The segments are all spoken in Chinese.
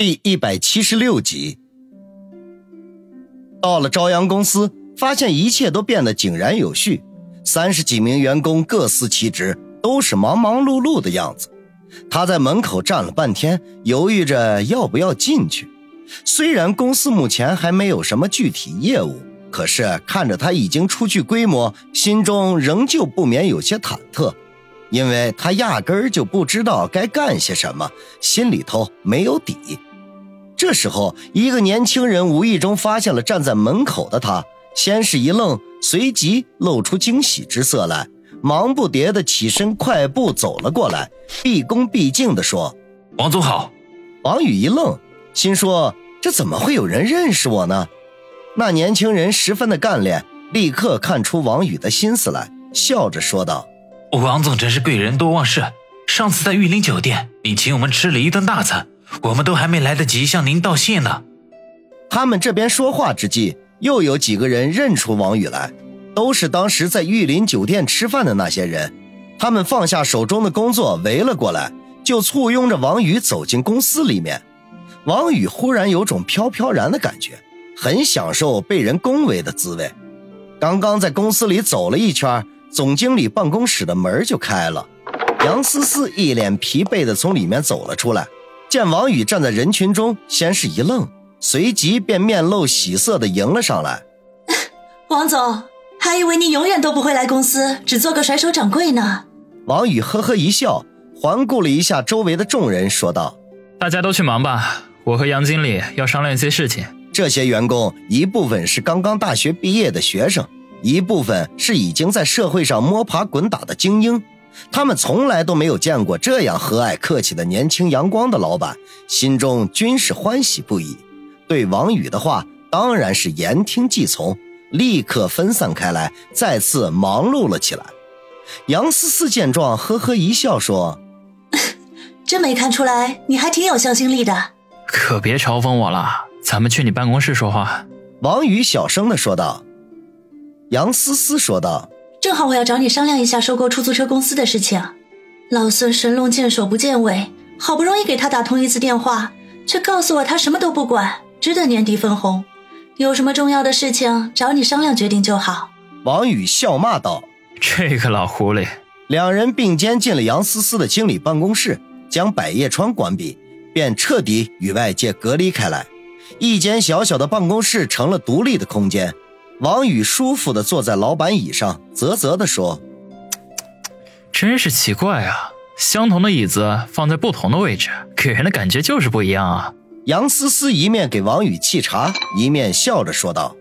第一百七十六集，到了朝阳公司，发现一切都变得井然有序。三十几名员工各司其职，都是忙忙碌碌的样子。他在门口站了半天，犹豫着要不要进去。虽然公司目前还没有什么具体业务，可是看着他已经初具规模，心中仍旧不免有些忐忑。因为他压根儿就不知道该干些什么，心里头没有底。这时候，一个年轻人无意中发现了站在门口的他，先是一愣，随即露出惊喜之色来，忙不迭的起身，快步走了过来，毕恭毕敬的说：“王总好。”王宇一愣，心说：“这怎么会有人认识我呢？”那年轻人十分的干练，立刻看出王宇的心思来，笑着说道：“王总真是贵人多忘事，上次在玉林酒店，你请我们吃了一顿大餐。”我们都还没来得及向您道谢呢。他们这边说话之际，又有几个人认出王宇来，都是当时在玉林酒店吃饭的那些人。他们放下手中的工作，围了过来，就簇拥着王宇走进公司里面。王宇忽然有种飘飘然的感觉，很享受被人恭维的滋味。刚刚在公司里走了一圈，总经理办公室的门就开了，杨思思一脸疲惫地从里面走了出来。见王宇站在人群中，先是一愣，随即便面露喜色的迎了上来。王总，还以为你永远都不会来公司，只做个甩手掌柜呢。王宇呵呵一笑，环顾了一下周围的众人，说道：“大家都去忙吧，我和杨经理要商量一些事情。这些员工一部分是刚刚大学毕业的学生，一部分是已经在社会上摸爬滚打的精英。”他们从来都没有见过这样和蔼客气的年轻阳光的老板，心中均是欢喜不已。对王宇的话，当然是言听计从，立刻分散开来，再次忙碌了起来。杨思思见状，呵呵一笑，说：“真没看出来，你还挺有向心力的。可别嘲讽我了，咱们去你办公室说话。”王宇小声的说道。杨思思说道。正好我要找你商量一下收购出租车公司的事情。老孙神龙见首不见尾，好不容易给他打通一次电话，却告诉我他什么都不管，只等年底分红。有什么重要的事情找你商量决定就好。王宇笑骂道：“这个老狐狸！”两人并肩进了杨思思的经理办公室，将百叶窗关闭，便彻底与外界隔离开来。一间小小的办公室成了独立的空间。王宇舒服的坐在老板椅上，啧啧的说：“真是奇怪啊，相同的椅子放在不同的位置，给人的感觉就是不一样啊。”杨思思一面给王宇沏茶，一面笑着说道：“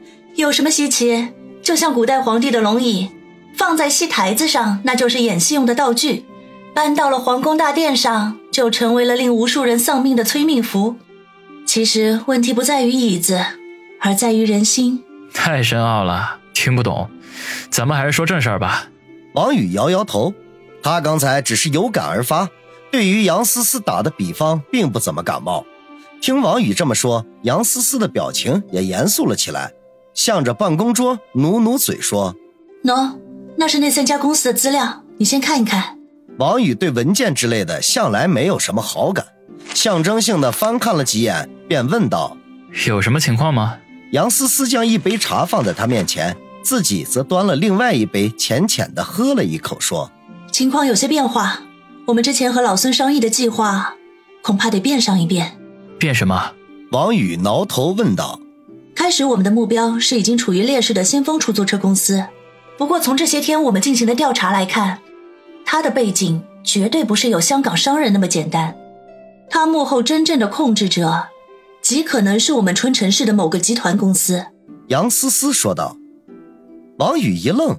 有什么稀奇？就像古代皇帝的龙椅，放在戏台子上，那就是演戏用的道具；搬到了皇宫大殿上，就成为了令无数人丧命的催命符。其实问题不在于椅子，而在于人心。”太深奥了，听不懂。咱们还是说正事儿吧。王宇摇摇头，他刚才只是有感而发，对于杨思思打的比方并不怎么感冒。听王宇这么说，杨思思的表情也严肃了起来，向着办公桌努努嘴说：“喏，那是那三家公司的资料，你先看一看。”王宇对文件之类的向来没有什么好感，象征性的翻看了几眼，便问道：“有什么情况吗？”杨思思将一杯茶放在他面前，自己则端了另外一杯，浅浅的喝了一口，说：“情况有些变化，我们之前和老孙商议的计划，恐怕得变上一变。”变什么？王宇挠头问道。开始我们的目标是已经处于劣势的先锋出租车公司，不过从这些天我们进行的调查来看，他的背景绝对不是有香港商人那么简单，他幕后真正的控制者。极可能是我们春城市的某个集团公司，杨思思说道。王宇一愣，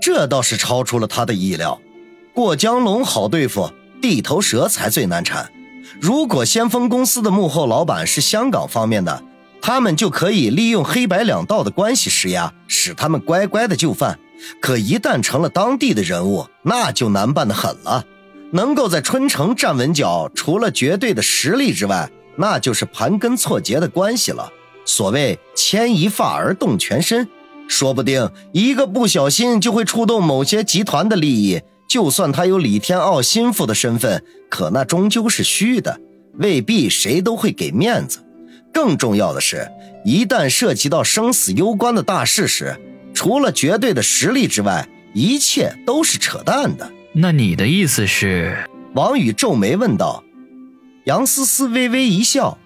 这倒是超出了他的意料。过江龙好对付，地头蛇才最难缠。如果先锋公司的幕后老板是香港方面的，他们就可以利用黑白两道的关系施压，使他们乖乖的就范。可一旦成了当地的人物，那就难办的很了。能够在春城站稳脚，除了绝对的实力之外，那就是盘根错节的关系了。所谓牵一发而动全身，说不定一个不小心就会触动某些集团的利益。就算他有李天傲心腹的身份，可那终究是虚的。未必谁都会给面子。更重要的是，一旦涉及到生死攸关的大事时，除了绝对的实力之外，一切都是扯淡的。那你的意思是？王宇皱眉问道。杨思思微微一笑：“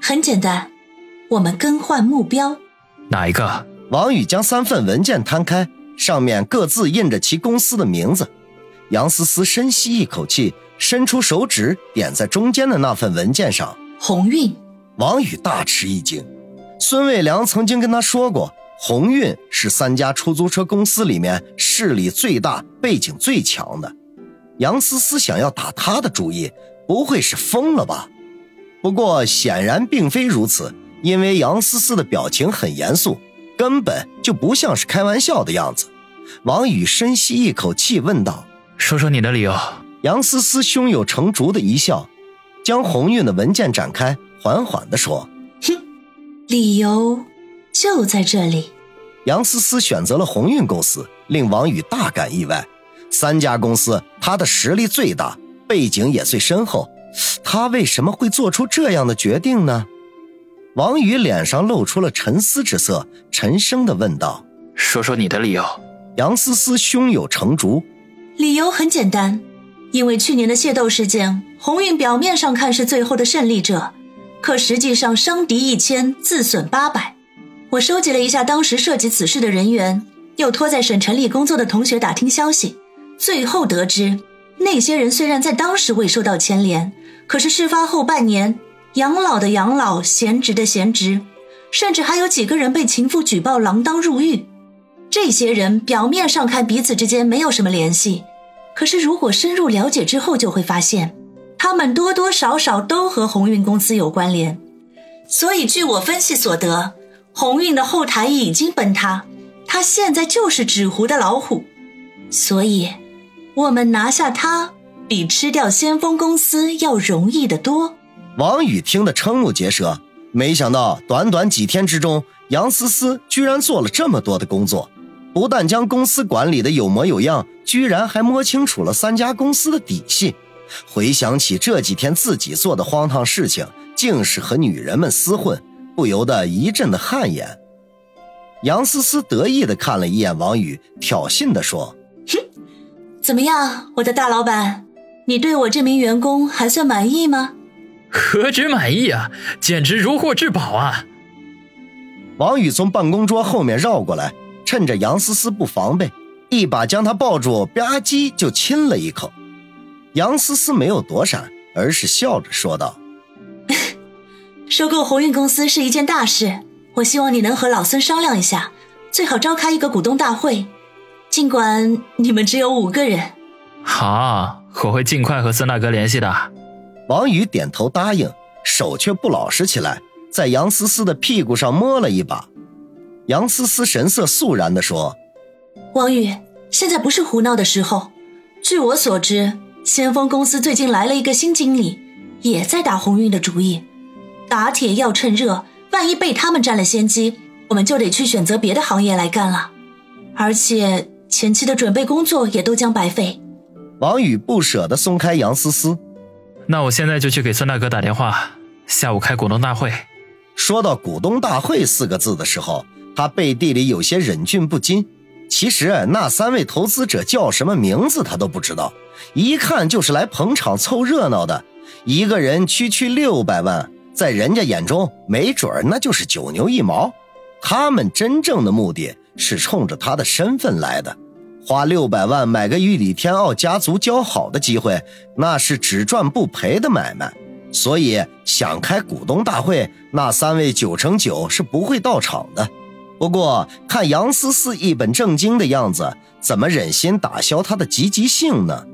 很简单，我们更换目标。哪一个？”王宇将三份文件摊开，上面各自印着其公司的名字。杨思思深吸一口气，伸出手指点在中间的那份文件上：“鸿运。”王宇大吃一惊，孙卫良曾经跟他说过，鸿运是三家出租车公司里面势力最大、背景最强的。杨思思想要打他的主意。不会是疯了吧？不过显然并非如此，因为杨思思的表情很严肃，根本就不像是开玩笑的样子。王宇深吸一口气，问道：“说说你的理由。”杨思思胸有成竹的一笑，将鸿运的文件展开，缓缓地说：“哼，理由就在这里。”杨思思选择了鸿运公司，令王宇大感意外。三家公司，他的实力最大。背景也最深厚，他为什么会做出这样的决定呢？王宇脸上露出了沉思之色，沉声的问道：“说说你的理由。”杨思思胸有成竹：“理由很简单，因为去年的械斗事件，鸿运表面上看是最后的胜利者，可实际上伤敌一千，自损八百。我收集了一下当时涉及此事的人员，又托在省城里工作的同学打听消息，最后得知。”那些人虽然在当时未受到牵连，可是事发后半年，养老的养老，闲职的闲职，甚至还有几个人被情妇举报锒铛入狱。这些人表面上看彼此之间没有什么联系，可是如果深入了解之后，就会发现，他们多多少少都和鸿运公司有关联。所以据我分析所得，鸿运的后台已经崩塌，他现在就是纸糊的老虎。所以。我们拿下他，比吃掉先锋公司要容易得多。王宇听得瞠目结舌，没想到短短几天之中，杨思思居然做了这么多的工作，不但将公司管理的有模有样，居然还摸清楚了三家公司的底细。回想起这几天自己做的荒唐事情，竟是和女人们厮混，不由得一阵的汗颜。杨思思得意的看了一眼王宇，挑衅的说。怎么样，我的大老板，你对我这名员工还算满意吗？何止满意啊，简直如获至宝啊！王宇从办公桌后面绕过来，趁着杨思思不防备，一把将她抱住，吧唧就亲了一口。杨思思没有躲闪，而是笑着说道：“ 收购鸿运公司是一件大事，我希望你能和老孙商量一下，最好召开一个股东大会。”尽管你们只有五个人，好，我会尽快和孙大哥联系的。王宇点头答应，手却不老实起来，在杨思思的屁股上摸了一把。杨思思神色肃然地说：“王宇，现在不是胡闹的时候。据我所知，先锋公司最近来了一个新经理，也在打鸿运的主意。打铁要趁热，万一被他们占了先机，我们就得去选择别的行业来干了。而且。”前期的准备工作也都将白费。王宇不舍得松开杨思思，那我现在就去给孙大哥打电话，下午开股东大会。说到股东大会四个字的时候，他背地里有些忍俊不禁。其实那三位投资者叫什么名字他都不知道，一看就是来捧场凑热闹的。一个人区区六百万，在人家眼中没准那就是九牛一毛。他们真正的目的。是冲着他的身份来的，花六百万买个与李天傲家族交好的机会，那是只赚不赔的买卖。所以想开股东大会，那三位九成九是不会到场的。不过看杨思思一本正经的样子，怎么忍心打消他的积极性呢？